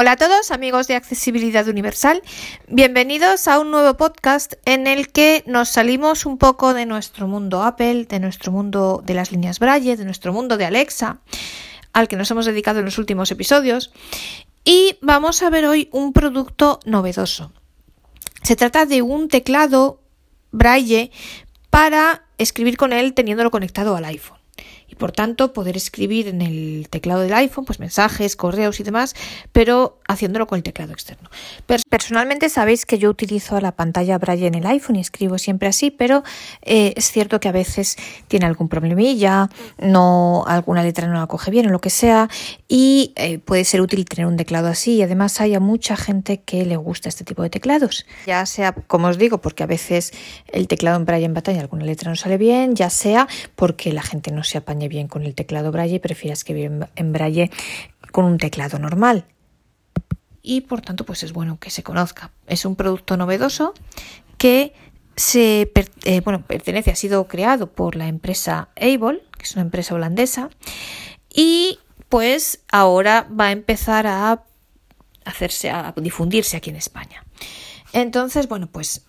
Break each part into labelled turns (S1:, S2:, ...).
S1: Hola a todos amigos de Accesibilidad Universal, bienvenidos a un nuevo podcast en el que nos salimos un poco de nuestro mundo Apple, de nuestro mundo de las líneas Braille, de nuestro mundo de Alexa, al que nos hemos dedicado en los últimos episodios, y vamos a ver hoy un producto novedoso. Se trata de un teclado Braille para escribir con él teniéndolo conectado al iPhone y por tanto poder escribir en el teclado del iPhone pues mensajes, correos y demás, pero haciéndolo con el teclado externo. Personalmente sabéis que yo utilizo la pantalla Braille en el iPhone y escribo siempre así, pero eh, es cierto que a veces tiene algún problemilla, no alguna letra no la coge bien o lo que sea y eh, puede ser útil tener un teclado así y además hay a mucha gente que le gusta este tipo de teclados, ya sea como os digo porque a veces el teclado en Braille en batalla alguna letra no sale bien, ya sea porque la gente no se apaña bien con el teclado Braille y prefiere escribir en Braille con un teclado normal. Y por tanto, pues es bueno que se conozca. Es un producto novedoso que se eh, bueno, pertenece, ha sido creado por la empresa Able, que es una empresa holandesa, y pues ahora va a empezar a hacerse, a difundirse aquí en España. Entonces, bueno, pues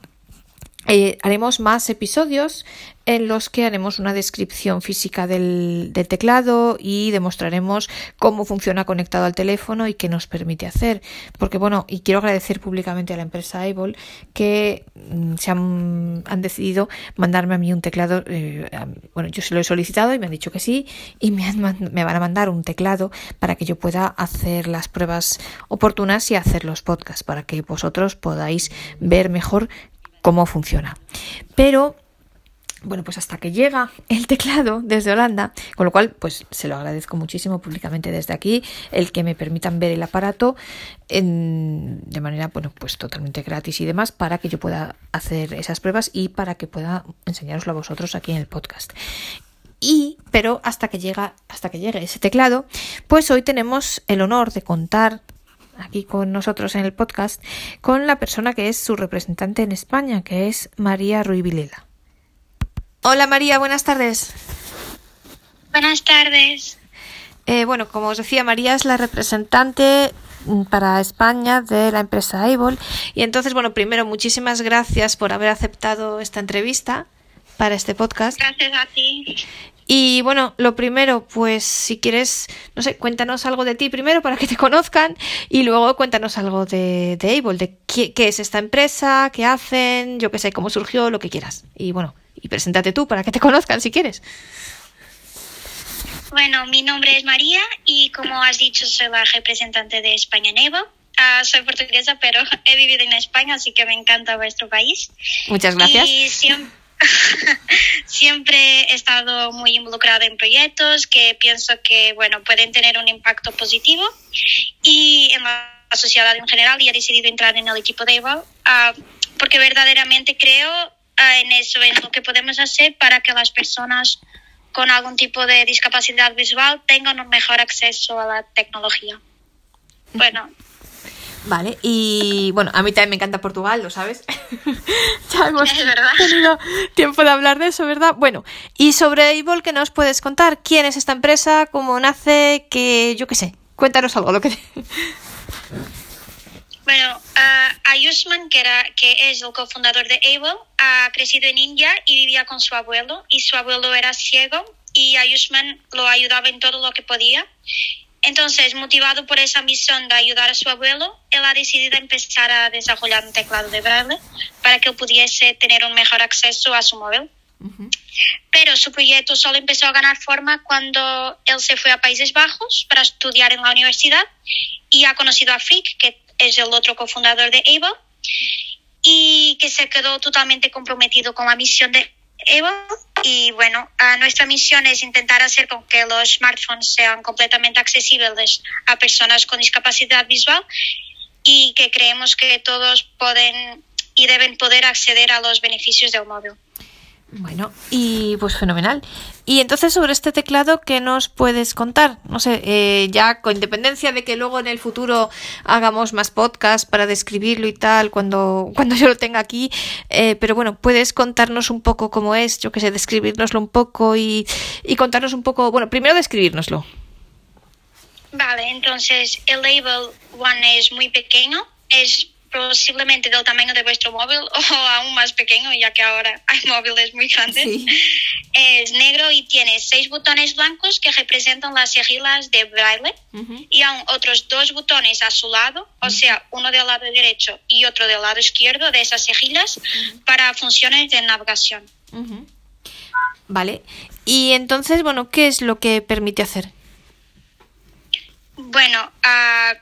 S1: eh, haremos más episodios en los que haremos una descripción física del, teclado y demostraremos cómo funciona conectado al teléfono y qué nos permite hacer. Porque bueno, y quiero agradecer públicamente a la empresa Able que mm, se han, decidido mandarme a mí un teclado. Eh, bueno, yo se lo he solicitado y me han dicho que sí y me, me van a mandar un teclado para que yo pueda hacer las pruebas oportunas y hacer los podcasts para que vosotros podáis ver mejor cómo funciona. Pero bueno, pues hasta que llega el teclado desde Holanda, con lo cual, pues se lo agradezco muchísimo públicamente desde aquí, el que me permitan ver el aparato de manera, bueno, pues totalmente gratis y demás, para que yo pueda hacer esas pruebas y para que pueda enseñaroslo a vosotros aquí en el podcast. Y, pero hasta que llega, hasta que llegue ese teclado, pues hoy tenemos el honor de contar aquí con nosotros en el podcast con la persona que es su representante en España, que es María Ruiz Vilela. Hola María, buenas tardes.
S2: Buenas tardes.
S1: Eh, bueno, como os decía, María es la representante mm, para España de la empresa Able. Y entonces, bueno, primero, muchísimas gracias por haber aceptado esta entrevista para este podcast.
S2: Gracias a ti.
S1: Y bueno, lo primero, pues si quieres, no sé, cuéntanos algo de ti primero para que te conozcan y luego cuéntanos algo de, de Able, de qué, es esta empresa, qué hacen, yo qué sé, cómo surgió, lo que quieras. Y bueno, y preséntate tú para que te conozcan si quieres.
S2: Bueno, mi nombre es María y como has dicho, soy la representante de España en Able. Ah, soy portuguesa, pero he vivido en España, así que me encanta vuestro país.
S1: Muchas gracias.
S2: Y siempre Siempre he estado muy involucrada en proyectos que pienso que bueno, pueden tener un impacto positivo y en la sociedad en general y he decidido entrar en el equipo de Eval ah, porque verdaderamente creo ah, en eso, en lo que podemos hacer para que las personas con algún tipo de discapacidad visual tengan un mejor acceso a la tecnología. Bueno,
S1: Vale, y bueno, a mí también me encanta Portugal, lo sabes. ya hemos tenido tiempo de hablar de eso, ¿verdad? Bueno, y sobre Able, ¿qué nos puedes contar? ¿Quién es esta empresa? ¿Cómo nace? Que yo qué sé, cuéntanos algo, lo que...
S2: Bueno, uh, Ayushman, que, era, que es el cofundador de Able, ha crecido en India y vivía con su abuelo, y su abuelo era ciego, y Ayushman lo ayudaba en todo lo que podía. Entonces, motivado por esa misión de ayudar a su abuelo, él ha decidido empezar a desarrollar un teclado de braille para que él pudiese tener un mejor acceso a su móvil. Pero su proyecto solo empezó a ganar forma cuando él se fue a Países Bajos para estudiar en la universidad y ha conocido a Frick, que es el otro cofundador de Able, y que se quedó totalmente comprometido con la misión de Able y bueno, nuestra misión es intentar hacer con que los smartphones sean completamente accesibles a personas con discapacidad visual y que creemos que todos pueden y deben poder acceder a los beneficios del móvil.
S1: Bueno, y pues fenomenal. Y entonces sobre este teclado, ¿qué nos puedes contar? No sé, eh, ya con independencia de que luego en el futuro hagamos más podcasts para describirlo y tal, cuando, cuando yo lo tenga aquí, eh, pero bueno, puedes contarnos un poco cómo es, yo que sé, describirnoslo un poco y, y contarnos un poco, bueno, primero describirnoslo.
S2: Vale, entonces el label One es muy pequeño, es posiblemente del tamaño de vuestro móvil o aún más pequeño, ya que ahora hay móviles muy grandes.
S1: Sí.
S2: Es negro y tiene seis botones blancos que representan las siglas de braille y aún otros dos botones a su lado, o sea, uno del lado derecho y otro del lado izquierdo de esas siglas para funciones de navegación.
S1: Vale. Y entonces, bueno, ¿qué es lo que permite hacer?
S2: Bueno, ah,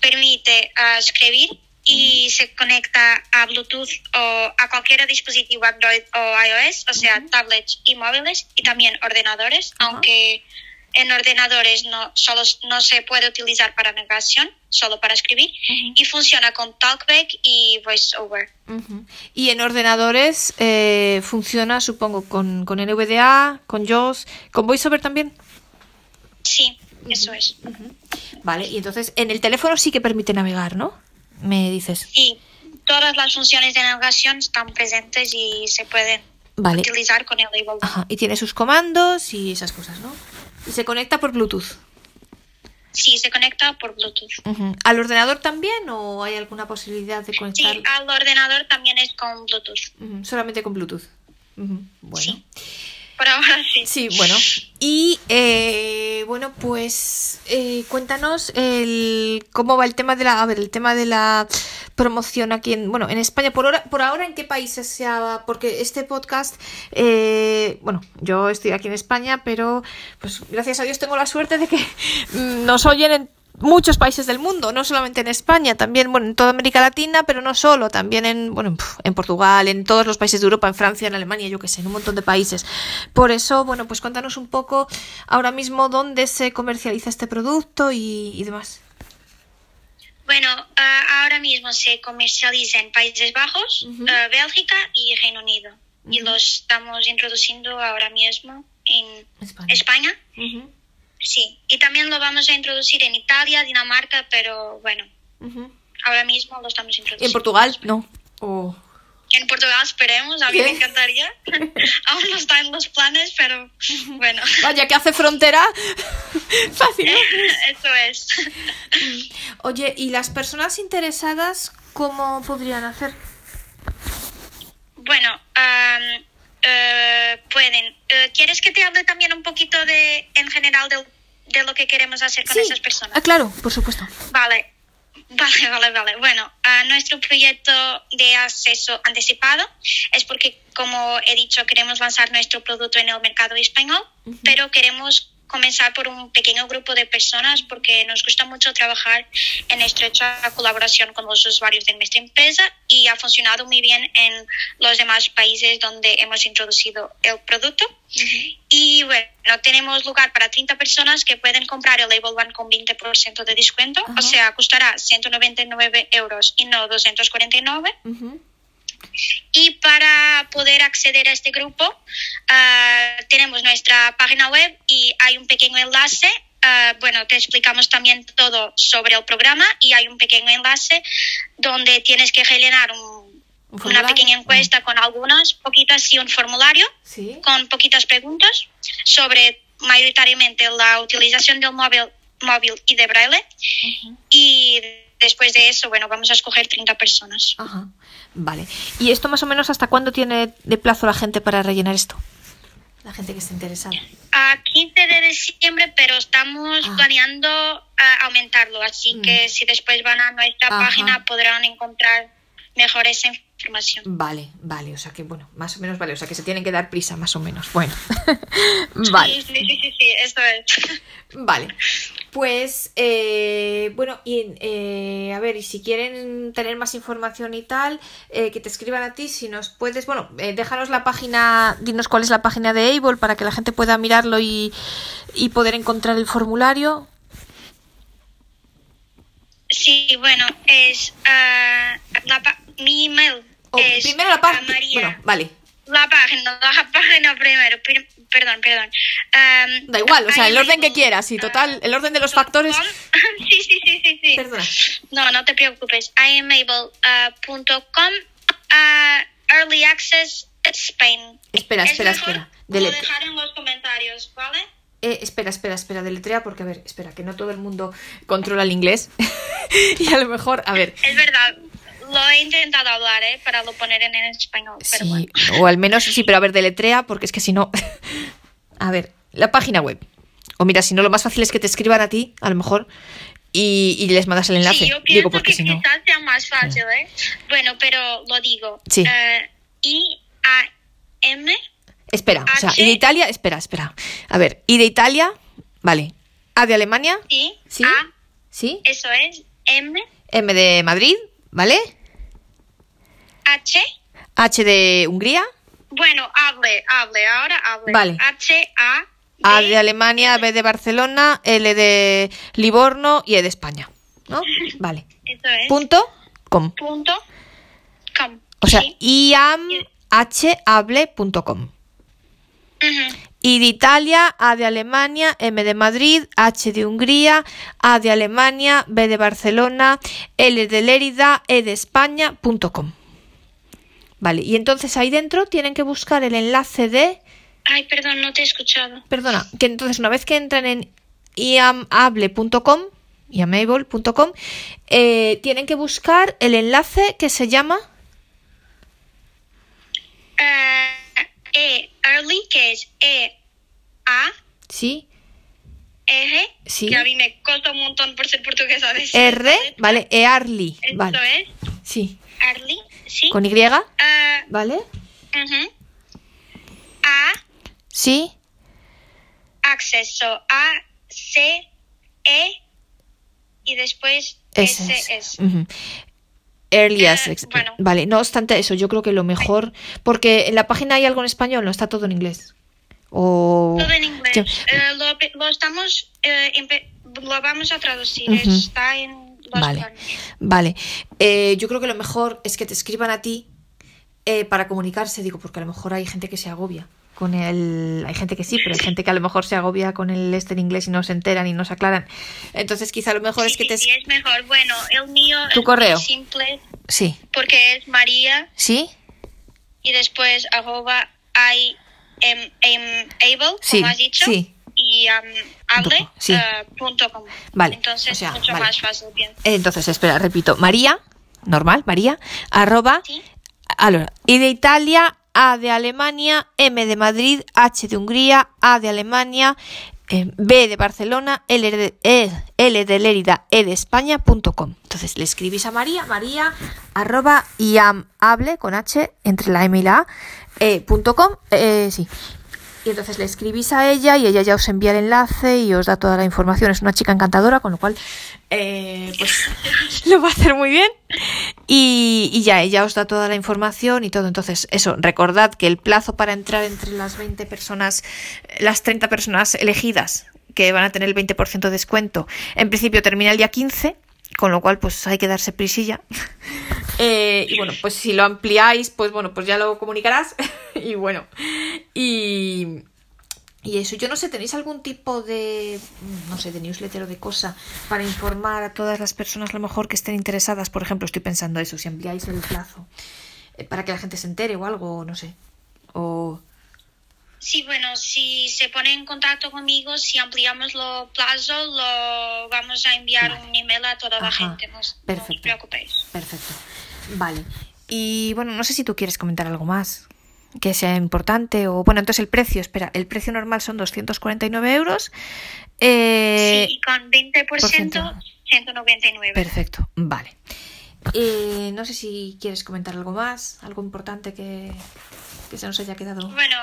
S2: permite ah, escribir y se conecta a Bluetooth o a cualquier dispositivo Android o iOS, o sea, tablets y móviles y también ordenadores, aunque en ordenadores no, solo, no se puede utilizar para navegación, solo para escribir, y funciona con TalkBack y VoiceOver.
S1: Y en ordenadores eh, funciona, supongo, con, con NVDA, con JAWS, con VoiceOver también.
S2: Sí, eso es.
S1: Vale, y entonces en el teléfono sí que permite navegar, ¿no? Me dices.
S2: Sí, todas las funciones de navegación están presentes y se pueden
S1: Vale.
S2: utilizar con el label.
S1: Ajá, y tiene sus comandos y esas cosas, ¿no? Y se conecta por Bluetooth.
S2: Sí, se conecta por Bluetooth.
S1: ¿Al ordenador también o hay alguna posibilidad de
S2: Sí,
S1: conectar
S2: al ordenador también es con Bluetooth.
S1: Solamente con Bluetooth? Bueno.
S2: Sí. Sí.
S1: Bueno. Y eh, bueno, pues eh, cuéntanos el cómo va el tema de la, a ver, el tema de la promoción aquí en, bueno, en España. Por ahora, por ahora, ¿en qué países se ha, porque este podcast, eh, bueno, yo estoy aquí en España, pero pues gracias a Dios tengo la suerte de que nos oyen en muchos países del mundo, no solamente en España, también bueno, en toda América Latina, pero no solo, también en bueno, en Portugal, en todos los países de Europa, en Francia, en Alemania, yo que sé, en un montón de países. Por eso, bueno, pues cuéntanos un poco ahora mismo dónde se comercializa este producto y, y demás.
S2: Bueno, ah, ahora mismo se comercializa en Países Bajos, ah, Bélgica y Reino Unido. Y lo estamos introduciendo ahora mismo en
S1: España.
S2: Sí, y también lo vamos a introducir en Italia, Dinamarca, pero bueno, ahora mismo lo estamos
S1: ¿Y
S2: introduciendo.
S1: en Portugal? No. Oh.
S2: En Portugal esperemos, a mí
S1: ¿Qué?
S2: me encantaría. Aún no está en los planes, pero bueno,
S1: Vaya, que hace frontera. Fácil. ¿no?
S2: eso es.
S1: Oye, ¿y las personas interesadas cómo podrían hacer?
S2: Bueno, am, eh, pueden. eh, ¿Quieres que te hable también un poquito de, general, de, de lo que queremos hacer con esas personas?
S1: Ah, claro, por supuesto.
S2: Vale, vale, vale, vale. Bueno, ah, nuestro proyecto de acceso anticipado es porque, como he dicho, queremos lanzar nuestro producto en el mercado español, pero queremos comenzar por un pequeño grupo de personas porque nos gusta mucho trabajar en estrecha colaboración con los usuarios de nuestra empresa y ha funcionado muy bien en los demás países donde hemos introducido el producto. Y bueno, tenemos lugar para 30 personas que pueden comprar el Label One con 20% de descuento.
S1: Ajá.
S2: O sea, costará 199 euros y no 249.
S1: Ujú.
S2: Y para poder acceder a este grupo, ah, tenemos nuestra página web y hay un pequeño enlace. ah, bueno, te explicamos también todo sobre el programa y hay un pequeño enlace donde tienes que rellenar un-
S1: ¿Un
S2: una pequeña encuesta con algunas poquitas y un formulario
S1: Sí.
S2: con poquitas preguntas sobre mayoritariamente la utilización del móvil, móvil y de braille.
S1: Ujú.
S2: Y después de eso, bueno, vamos a escoger 30 personas.
S1: Ajá. Vale. ¿Y esto más o menos hasta cuándo tiene de plazo la gente para rellenar esto? La gente que esté interesada.
S2: A 15 de diciembre, pero estamos
S1: Ah.
S2: planeando ah, aumentarlo, así
S1: Mm.
S2: que si después van a nuestra
S1: Ajá.
S2: página podrán encontrar mejor esa información.
S1: Vale, vale, o sea que bueno, más o menos vale, o sea que se tienen que dar prisa, más o menos. Bueno, vale.
S2: Sí, sí, sí, sí, eso es.
S1: Vale, pues eh, bueno, y eh, a ver, y si quieren tener más información y tal, eh, que te escriban a ti, si nos puedes, bueno, eh, déjanos la página, dinos cuál es la página de Able para que la gente pueda mirarlo y, y poder encontrar el formulario.
S2: Sí, bueno, es ah, la pa- mi email. Es
S1: primero la página. Bueno, vale,
S2: La página, la página primero, perdón, perdón.
S1: Da igual, o sea, el orden que quieras, y
S2: ah,
S1: total, el orden de los factores.
S2: sí, sí, sí, sí, sí.
S1: Perdona.
S2: No, no te preocupes. imable.com uh, Early Access Spain.
S1: Espera,
S2: Es
S1: espera,
S2: mejor
S1: espera.
S2: Lo dejar en los comentarios, ¿vale?
S1: Eh, espera, espera, espera, deletrea porque, a ver, espera, que no todo el mundo controla el inglés. y a lo mejor, a ver.
S2: Es verdad, lo he intentado hablar, ¿eh? Para lo poner en, español. Pero
S1: sí, o al menos sí, pero a ver, deletrea porque es que si no. a ver, la página web. O mira, si no, lo más fácil es que te escriban a ti, a lo mejor, y, les mandas el enlace.
S2: Sí, yo pienso digo, porque que si no... quizás sea más fácil, ¿eh? Bueno, pero lo digo.
S1: Sí.
S2: Eh, I-A-M.
S1: Espera, o sea, y de Italia, espera, espera. A ver, y de Italia, vale. A de Alemania.
S2: Sí.
S1: Sí.
S2: A,
S1: sí.
S2: Eso es. M.
S1: M de Madrid, ¿vale?
S2: H.
S1: H de Hungría.
S2: Bueno, hable, hable, ahora hable.
S1: Vale.
S2: H, A.
S1: A de Alemania, B de Barcelona, L de Livorno y E de España. ¿No? Vale.
S2: Eso es.
S1: Punto com.
S2: Punto com.
S1: O sea,
S2: Sí.
S1: iamhable.com. I de Italia, A de Alemania, M de Madrid, H de Hungría, A de Alemania, B de Barcelona, L de Lérida, E de España, punto com. Vale, y entonces ahí dentro tienen que buscar el enlace de...
S2: Ay, perdón, no te he escuchado.
S1: Perdona, que entonces una vez que entran en iamable.com, iamable.com, eh, tienen que buscar el enlace que se llama...
S2: E, early, que es E, A,
S1: Sí,
S2: R.
S1: Sí.
S2: Que a mí me cuesta un montón por ser portuguesa. decir
S1: R, vale, Early,
S2: Esto
S1: vale,
S2: es.
S1: sí,
S2: Early, sí.
S1: con Y,
S2: Ah,
S1: ¿vale?
S2: A,
S1: Sí,
S2: acceso. A, C, E. Y después S. S.
S1: Early
S2: Eh,
S1: access.
S2: bueno.
S1: Vale, no obstante eso, yo creo que lo mejor, porque en la página hay algo en español, no está todo en inglés. O
S2: Todo en inglés. Eh, lo, lo estamos. eh, lo vamos a traducir. Está en
S1: Vale, vale. Eh, yo creo que lo mejor es que te escriban a ti eh, para comunicarse, digo, porque a lo mejor hay gente que se agobia con el... Hay gente que sí, pero hay gente que a lo mejor se agobia con el este en inglés y no se enteran y no se aclaran. Entonces quizá lo mejor es que te...
S2: sí, es mejor. Bueno, el mío
S1: ¿Tu
S2: es
S1: correo?
S2: simple
S1: Sí,
S2: porque es María
S1: ¿sí?
S2: y después arroba I am, am able,
S1: Sí,
S2: como has dicho.
S1: sí.
S2: Y um, hable
S1: sí.
S2: eh, punto com.
S1: Vale,
S2: Entonces
S1: o sea,
S2: mucho
S1: vale.
S2: más fácil, bien.
S1: Entonces, espera, repito. María, normal, María, arroba,
S2: Sí.
S1: allora, I de Italia, A de Alemania, M de Madrid, H de Hungría, A de Alemania, eh, B de Barcelona, L de, E- L de Lérida, E de España, punto com. Entonces le escribís a María, María, arroba, iamable, con H, entre la M y la A, eh, punto com, eh, sí. Y entonces le escribís a ella y ella ya os envía el enlace y os da toda la información. Es una chica encantadora, con lo cual eh, pues lo va a hacer muy bien. Y, y ya ella os da toda la información y todo. Entonces, eso, recordad que el plazo para entrar entre las 20 personas, las 30 personas elegidas que van a tener el 20% de descuento, en principio termina el día 15. Con lo cual, pues hay que darse prisilla. Eh, y bueno, pues si lo ampliáis, pues bueno, pues ya lo comunicarás. y bueno, y, y eso, yo no sé, ¿tenéis algún tipo de, no sé, de newsletter o de cosa para informar a todas las personas a lo mejor que estén interesadas? Por ejemplo, estoy pensando eso, si ampliáis el plazo eh, para que la gente se entere o algo, no sé. O...
S2: Sí, bueno, si se pone en contacto conmigo, si ampliamos los plazos, lo vamos a enviar
S1: Vale.
S2: un email a toda la gente. No, os- no os
S1: perfecto.
S2: preocupéis.
S1: Perfecto. Vale. Y bueno, no sé si tú quieres comentar algo más que sea importante o bueno, entonces el precio, espera, el precio normal son 249 euros. Eh,
S2: sí, y con 20%,
S1: por ciento.
S2: 199.
S1: Perfecto, vale. Eh, no sé si quieres comentar algo más, algo importante que, que se nos haya quedado.
S2: Bueno,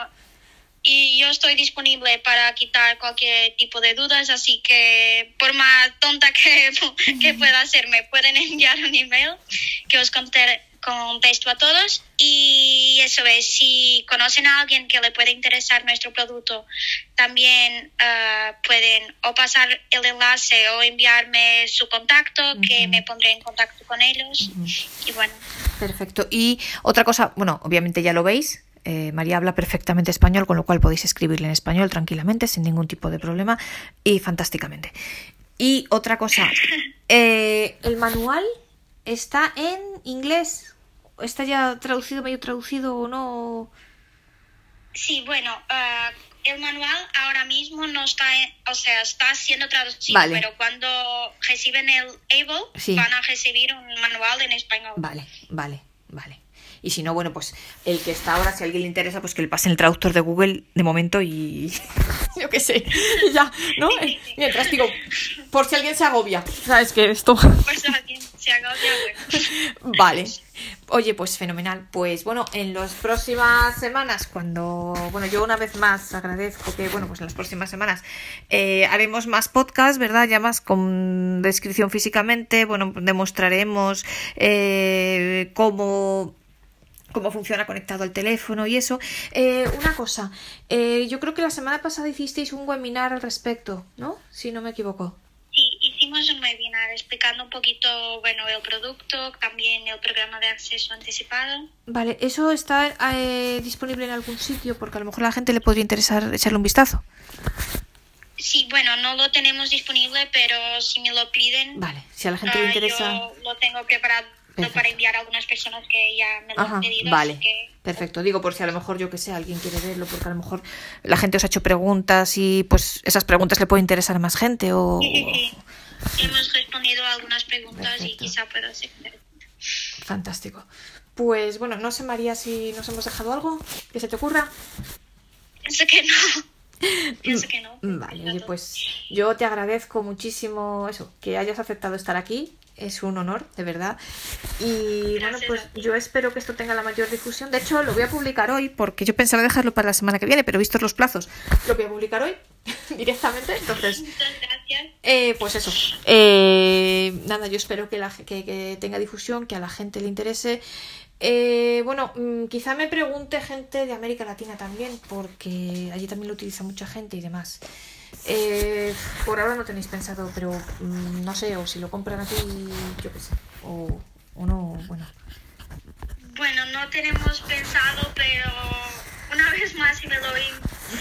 S2: y yo estoy disponible para quitar cualquier tipo de dudas, así que por más tonta que, que pueda ser, me pueden enviar un email que os conte- contesto a todos. Y eso es, si conocen a alguien que le puede interesar nuestro producto, también eh, pueden o pasar el enlace o enviarme su contacto, que
S1: Ujú.
S2: me pondré en contacto con ellos. Y bueno,
S1: Perfecto. Y otra cosa, bueno, obviamente ya lo veis. Eh, María habla perfectamente español, con lo cual podéis escribirle en español tranquilamente, sin ningún tipo de problema y fantásticamente. Y otra cosa, eh, el manual está en inglés. ¿Está ya traducido, medio traducido o no?
S2: Sí, bueno, ah, el manual ahora mismo no está, o sea, está siendo traducido,
S1: Vale.
S2: pero cuando reciben el Able
S1: Sí.
S2: van a recibir un manual en español.
S1: Vale, vale, vale. Y si no, bueno, pues el que está ahora, si a alguien le interesa, pues que le pasen el traductor de Google de momento y yo qué sé, y ya, ¿no? Eh, Mientras digo, por si alguien se agobia, ¿sabes que esto?
S2: Por si alguien se agobia, bueno.
S1: Vale. Oye, pues fenomenal. Pues bueno, en las próximas semanas, cuando, bueno, yo una vez más agradezco que, bueno, pues en las próximas semanas eh, haremos más podcasts, ¿verdad? Ya más con descripción físicamente, bueno, demostraremos eh, cómo cómo funciona conectado el teléfono y eso. Eh, una cosa, eh, yo creo que la semana pasada hicisteis un webinar al respecto, ¿no? Si no me equivoco.
S2: Sí, hicimos un webinar explicando un poquito, bueno, el producto, también el programa de acceso anticipado.
S1: Vale, ¿eso está eh, disponible en algún sitio? Porque a lo mejor a la gente le podría interesar echarle un vistazo.
S2: Sí, bueno, no lo tenemos disponible, pero si me lo piden,
S1: Vale, si a la gente le
S2: ah,
S1: interesa.
S2: yo lo tengo preparado
S1: Perfecto.
S2: para enviar a algunas personas que ya me lo
S1: Ajá,
S2: han pedido.
S1: vale,
S2: así que-
S1: perfecto. Digo, por si a lo mejor, yo que sé, alguien quiere verlo, porque a lo mejor la gente os ha hecho preguntas y pues esas preguntas le pueden interesar a más gente o...
S2: Sí, sí, sí. Hemos respondido a algunas preguntas y quizá pueda ser.
S1: Fantástico. Pues bueno, no sé, María, si nos hemos dejado algo que se te ocurra.
S2: Pienso que no. Pienso que no.
S1: Vale, oye, pues yo te agradezco muchísimo eso, que hayas aceptado estar aquí. Es un honor, de verdad. Y bueno, pues yo espero que esto tenga la mayor difusión. De hecho, lo voy a publicar hoy porque yo pensaba dejarlo para la semana que viene, pero vistos los plazos, lo voy a publicar hoy directamente. Entonces,
S2: Muchas gracias.
S1: eh, pues eso. Eh, nada, yo espero que, la, que, que tenga difusión, que a la gente le interese. Eh, bueno, mm, quizá me pregunte gente de América Latina también, porque allí también lo utiliza mucha gente y demás. Eh, por ahora no tenéis pensado, pero mm, no sé, o si lo compran aquí, yo qué sé, o, o no, bueno.
S2: Bueno, no tenemos pensado, pero una vez más, si me lo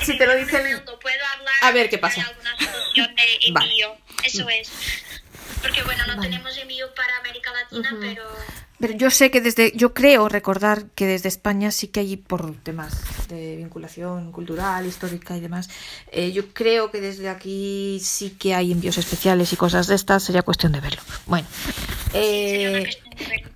S1: Si te lo dicen-
S2: puedo hablar.
S1: A ver qué pasa. Vale.
S2: Eso es. Porque bueno, no
S1: Vale.
S2: tenemos envío para América Latina, pero
S1: Pero yo sé que desde, yo creo recordar que desde España sí que hay por temas de vinculación cultural, histórica y demás. eh, yo creo que desde aquí sí que hay envíos especiales y cosas de estas. Sería cuestión de verlo. Bueno, eh,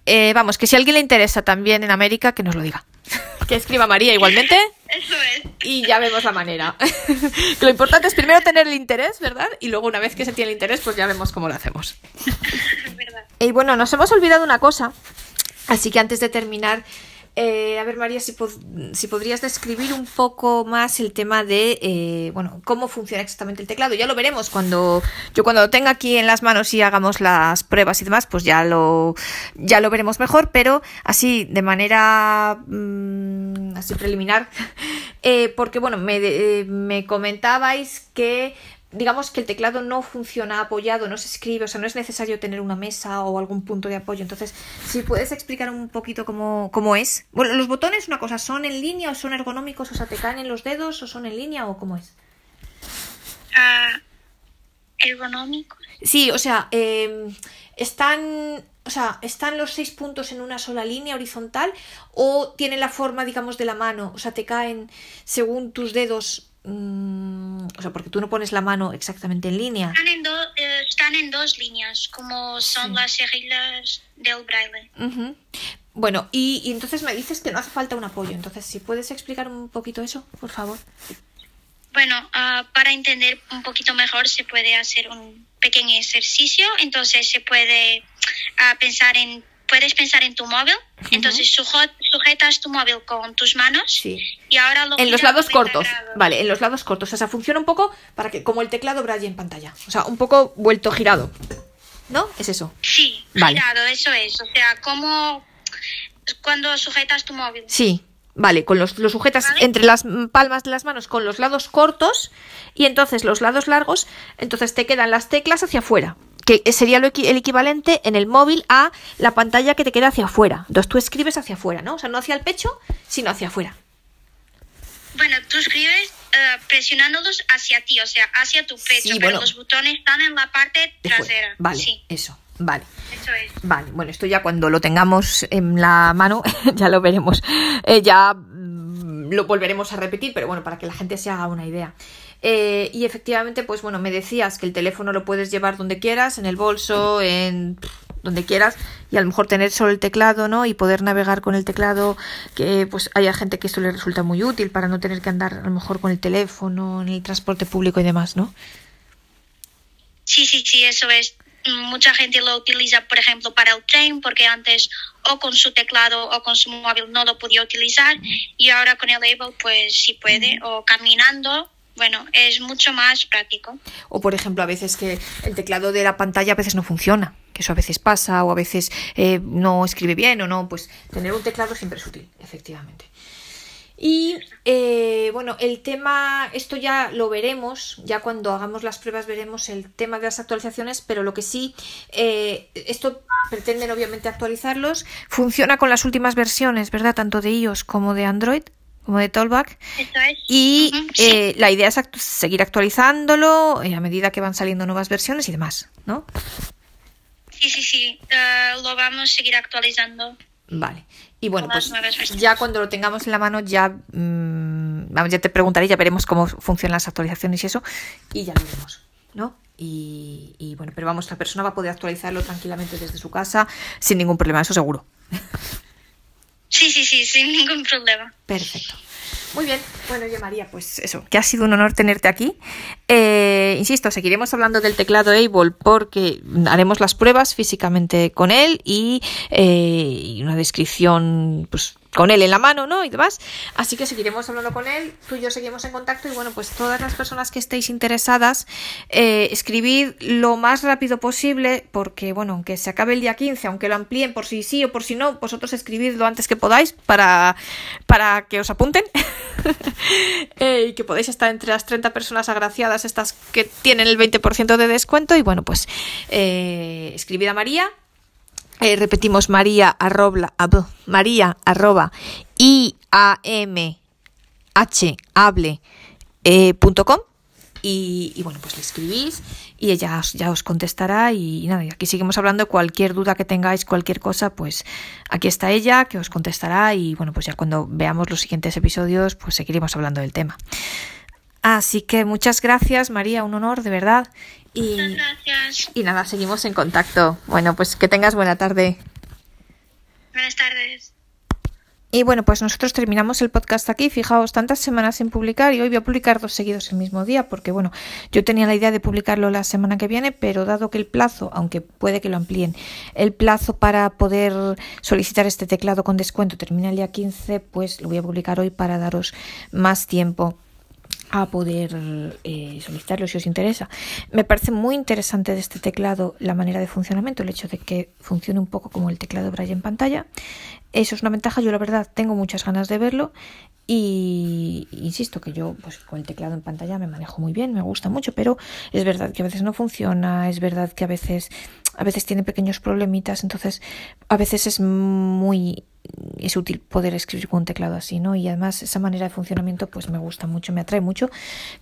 S1: eh, vamos, que si a alguien le interesa también en América, que nos lo diga. Que escriba María igualmente
S2: Eso es.
S1: y ya vemos la manera. que lo importante es primero tener el interés, ¿verdad? Y luego una vez que se tiene el interés, pues ya vemos cómo lo hacemos.
S2: verdad.
S1: Y bueno, nos hemos olvidado una cosa, así que antes de terminar, eh, a ver María, si, si podrías describir un poco más el tema de, eh, bueno, cómo funciona exactamente el teclado. Ya lo veremos cuando yo cuando lo tenga aquí en las manos y hagamos las pruebas y demás, pues ya lo, ya lo veremos mejor, pero así de manera mm, así preliminar, eh, porque bueno, me, me comentabais que digamos que el teclado no funciona apoyado, no se escribe, o sea, no es necesario tener una mesa o algún punto de apoyo. Entonces, si puedes explicar un poquito cómo, cómo es. Bueno, los botones, una cosa, ¿son en línea o son ergonómicos? O sea, ¿te caen en los dedos o son en línea o cómo es?
S2: Ah, ergonómico.
S1: Sí, o sea, eh, están... O sea, ¿están los seis puntos en una sola línea horizontal o tienen la forma, digamos, de la mano? O sea, te caen según tus dedos. Mm, o sea, porque tú no pones la mano exactamente en línea.
S2: Están en, do- eh, están en dos líneas, como son
S1: Sí.
S2: las reglas del braille.
S1: Bueno, y, y entonces me dices que no hace falta un apoyo. Entonces, si puedes explicar un poquito eso, por favor.
S2: Bueno, ah, para entender un poquito mejor se puede hacer un pequeño ejercicio. Entonces se puede ah, pensar en, puedes pensar en tu móvil. Entonces sujo- sujetas tu móvil con tus manos
S1: Sí.
S2: y ahora lo
S1: En los lados
S2: 90
S1: cortos. Vale, en los lados cortos. O sea, funciona un poco para que, como el teclado braille en pantalla. O sea, un poco vuelto girado. ¿No? Es eso.
S2: Sí,
S1: Vale.
S2: girado, eso es. O sea, como cuando sujetas tu móvil.
S1: Sí. Vale, con los, lo sujetas
S2: Vale.
S1: entre las palmas de las manos con los lados cortos y entonces los lados largos, entonces te quedan las teclas hacia afuera, que sería lo el equivalente en el móvil a la pantalla que te queda hacia afuera. Entonces tú escribes hacia afuera, ¿no? O sea, no hacia el pecho, sino hacia afuera.
S2: Bueno, tú escribes eh, presionándolos hacia ti, o sea, hacia tu pecho,
S1: Sí,
S2: pero
S1: bueno.
S2: los botones están en la parte trasera.
S1: Vale,
S2: Sí,
S1: eso, vale.
S2: eso es.
S1: Vale, bueno, esto ya cuando lo tengamos en la mano ya lo veremos. Eh, ya mm, lo volveremos a repetir, pero bueno, para que la gente se haga una idea. Eh, y efectivamente, pues bueno, me decías que el teléfono lo puedes llevar donde quieras, en el bolso, en donde quieras, y a lo mejor tener solo el teclado, ¿no? Y poder navegar con el teclado, que pues haya gente que esto le resulta muy útil para no tener que andar a lo mejor con el teléfono, en el transporte público y demás, ¿no?
S2: Sí, sí, sí, eso es. Mucha gente lo utiliza, por ejemplo, para el tren, porque antes o con su teclado o con su móvil no lo podía utilizar, y ahora con el Able, pues sí puede, o caminando, bueno, es mucho más práctico.
S1: O por ejemplo, a veces que el teclado de la pantalla a veces no funciona, que eso a veces pasa, o a veces eh, no escribe bien o no, pues tener un teclado siempre es útil, efectivamente. Y eh, bueno, el tema, esto ya lo veremos, ya cuando hagamos las pruebas veremos el tema de las actualizaciones, pero lo que sí, eh, esto pretenden obviamente actualizarlos, funciona con las últimas versiones, ¿verdad? Tanto de iOS como de Android, como de Tollback. Y eh, la idea es seguir actualizándolo a medida que van saliendo nuevas versiones y demás, ¿no?
S2: Sí, sí, sí, lo vamos a seguir actualizando.
S1: Vale. Y bueno, pues ya cuando lo tengamos en la mano ya, mmm, ya te preguntaré, ya veremos cómo funcionan las actualizaciones y eso, y ya lo veremos, ¿no? Y, y bueno, pero vamos, la persona va a poder actualizarlo tranquilamente desde su casa sin ningún problema, eso seguro.
S2: Sin ningún problema.
S1: Perfecto. Muy bien, bueno, yo María, pues eso, que ha sido un honor tenerte aquí. Eh, insisto, seguiremos hablando del teclado Able porque haremos las pruebas físicamente con él y, eh, y una descripción pues, con él en la mano, ¿no? Y demás. Así que seguiremos hablando con él, tú y yo seguimos en contacto y bueno, pues todas las personas que estéis interesadas, eh, escribid lo más rápido posible porque, bueno, aunque se acabe el día 15, aunque lo amplíen por si sí o por si no, vosotros escribid lo antes que podáis para, para que os apunten eh, y que podáis estar entre las 30 personas agraciadas, estas que tienen el 20% de descuento y bueno, pues eh, escribid a María eh, repetimos María arroba, María arroba eh, y, y, bueno, pues le escribís y ella ya os contestará y, nada, y aquí seguimos hablando, cualquier duda que tengáis, cualquier cosa, pues aquí está ella que os contestará y bueno, pues ya cuando veamos los siguientes episodios, pues seguiremos hablando del tema. Así que muchas gracias María, un honor de verdad
S2: y, gracias.
S1: Y nada, seguimos en contacto. Bueno, pues que tengas buena tarde.
S2: Buenas tardes.
S1: Y bueno, pues nosotros terminamos el podcast aquí. Fijaos, tantas semanas sin publicar y hoy voy a publicar dos seguidos el mismo día porque bueno, yo tenía la idea de publicarlo la semana que viene, pero dado que el plazo, aunque puede que lo amplíen, el plazo para poder solicitar este teclado con descuento termina el día 15, pues lo voy a publicar hoy para daros más tiempo a poder eh, solicitarlo si os interesa. Me parece muy interesante de este teclado la manera de funcionamiento, el hecho de que funcione un poco como el teclado Braille en pantalla. Eso es una ventaja, yo la verdad tengo muchas ganas de verlo y insisto que yo pues con el teclado en pantalla me manejo muy bien, me gusta mucho, pero es verdad que a veces no funciona, es verdad que a veces a veces tiene pequeños problemitas, entonces a veces es muy es útil poder escribir con un teclado así, ¿no? Y además esa manera de funcionamiento pues me gusta mucho, me atrae mucho,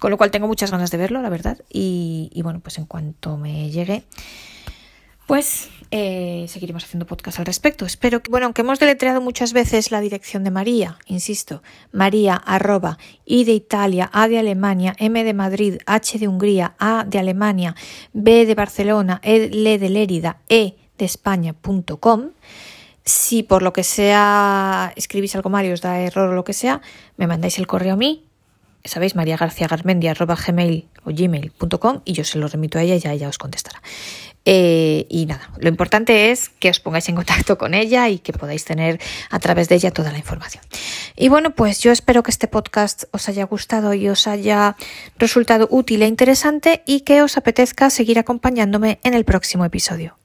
S1: con lo cual tengo muchas ganas de verlo, la verdad, y, y bueno, pues en cuanto me llegue, pues eh, seguiremos haciendo podcast al respecto. Espero que, bueno, aunque hemos deletreado muchas veces la dirección de María, insisto, María arroba I de Italia, A de Alemania, M de Madrid, H de Hungría, A de Alemania, B de Barcelona, E de Lérida, E de España.com. Si por lo que sea escribís algo mal y os da error o lo que sea, me mandáis el correo a mí, sabéis, gmail o gmail.com y yo se lo remito a ella y ya ella os contestará. Eh, y nada, lo importante es que os pongáis en contacto con ella y que podáis tener a través de ella toda la información. Y bueno, pues yo espero que este podcast os haya gustado y os haya resultado útil e interesante y que os apetezca seguir acompañándome en el próximo episodio.